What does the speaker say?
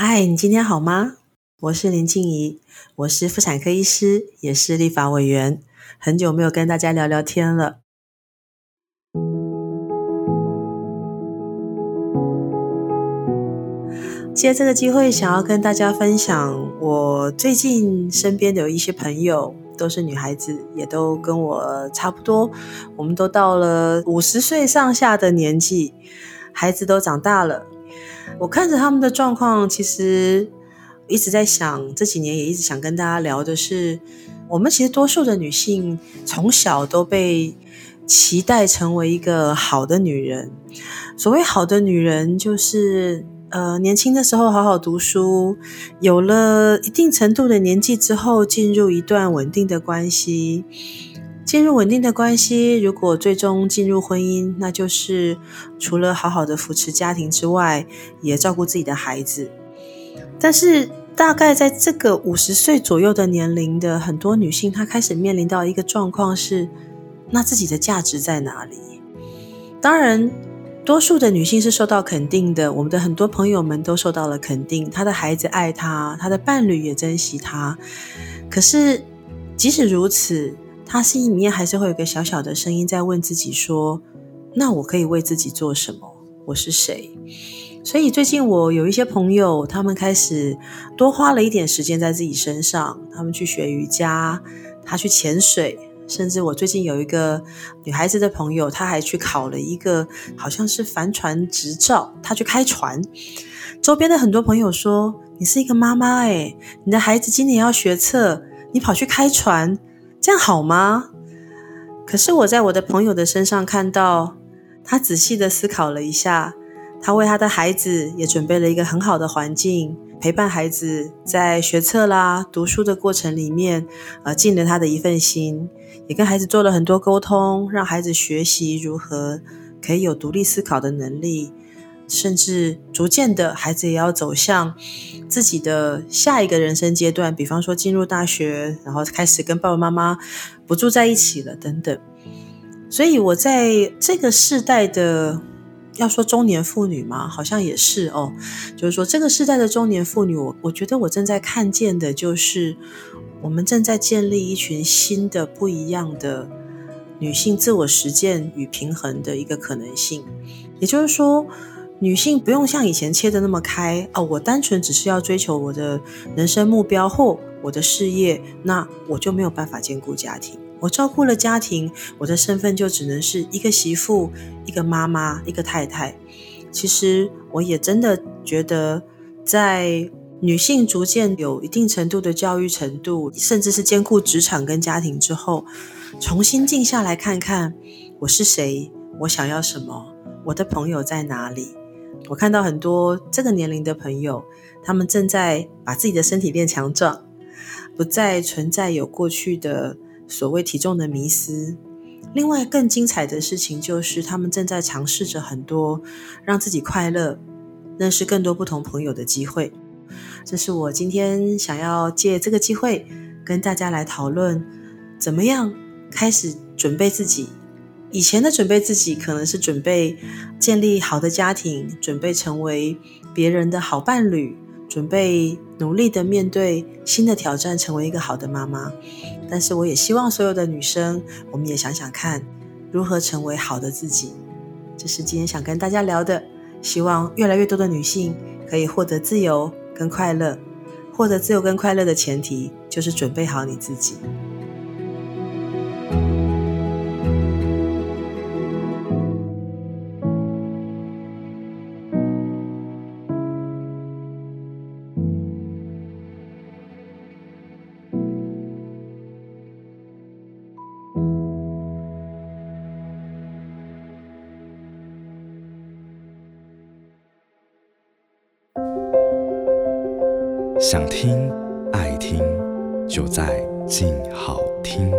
嗨，你今天好吗？我是林静怡，我是妇产科医师，也是立法委员，很久没有跟大家聊聊天了。借这个机会，想要跟大家分享，我最近身边的有一些朋友，都是女孩子，也都跟我差不多，我们都到了五十岁上下的年纪，孩子都长大了。我看着他们的状况，其实一直在想，这几年也一直想跟大家聊的是，我们其实多数的女性从小都被期待成为一个好的女人。所谓好的女人，就是呃年轻的时候好好读书，有了一定程度的年纪之后，进入一段稳定的关系。进入稳定的关系，如果最终进入婚姻，那就是除了好好的扶持家庭之外，也照顾自己的孩子。但是，大概在这个五十岁左右的年龄的很多女性，她开始面临到一个状况是：那自己的价值在哪里？当然，多数的女性是受到肯定的，我们的很多朋友们都受到了肯定，她的孩子爱她，她的伴侣也珍惜她。可是，即使如此，他心里面还是会有个小小的声音在问自己说：“那我可以为自己做什么？我是谁？”所以最近我有一些朋友，他们开始多花了一点时间在自己身上。他们去学瑜伽，他去潜水，甚至我最近有一个女孩子的朋友，她还去考了一个好像是帆船执照，她去开船。周边的很多朋友说：“你是一个妈妈诶，你的孩子今年要学测，你跑去开船。”这样好吗？可是我在我的朋友的身上看到，他仔细的思考了一下，他为他的孩子也准备了一个很好的环境，陪伴孩子在学测啦、读书的过程里面，呃，尽了他的一份心，也跟孩子做了很多沟通，让孩子学习如何可以有独立思考的能力。甚至逐渐的，孩子也要走向自己的下一个人生阶段，比方说进入大学，然后开始跟爸爸妈妈不住在一起了，等等。所以，我在这个世代的，要说中年妇女嘛，好像也是哦。就是说，这个世代的中年妇女，我我觉得我正在看见的，就是我们正在建立一群新的、不一样的女性自我实践与平衡的一个可能性。也就是说。女性不用像以前切得那么开哦，我单纯只是要追求我的人生目标或我的事业，那我就没有办法兼顾家庭。我照顾了家庭，我的身份就只能是一个媳妇、一个妈妈、一个太太。其实我也真的觉得，在女性逐渐有一定程度的教育程度，甚至是兼顾职场跟家庭之后，重新静下来看看我是谁，我想要什么，我的朋友在哪里。我看到很多这个年龄的朋友，他们正在把自己的身体变强壮，不再存在有过去的所谓体重的迷思。另外，更精彩的事情就是，他们正在尝试着很多让自己快乐、认识更多不同朋友的机会。这是我今天想要借这个机会跟大家来讨论，怎么样开始准备自己。以前的准备自己，可能是准备建立好的家庭，准备成为别人的好伴侣，准备努力的面对新的挑战，成为一个好的妈妈。但是，我也希望所有的女生，我们也想想看，如何成为好的自己。这是今天想跟大家聊的。希望越来越多的女性可以获得自由跟快乐。获得自由跟快乐的前提，就是准备好你自己。想听爱听，就在静好听。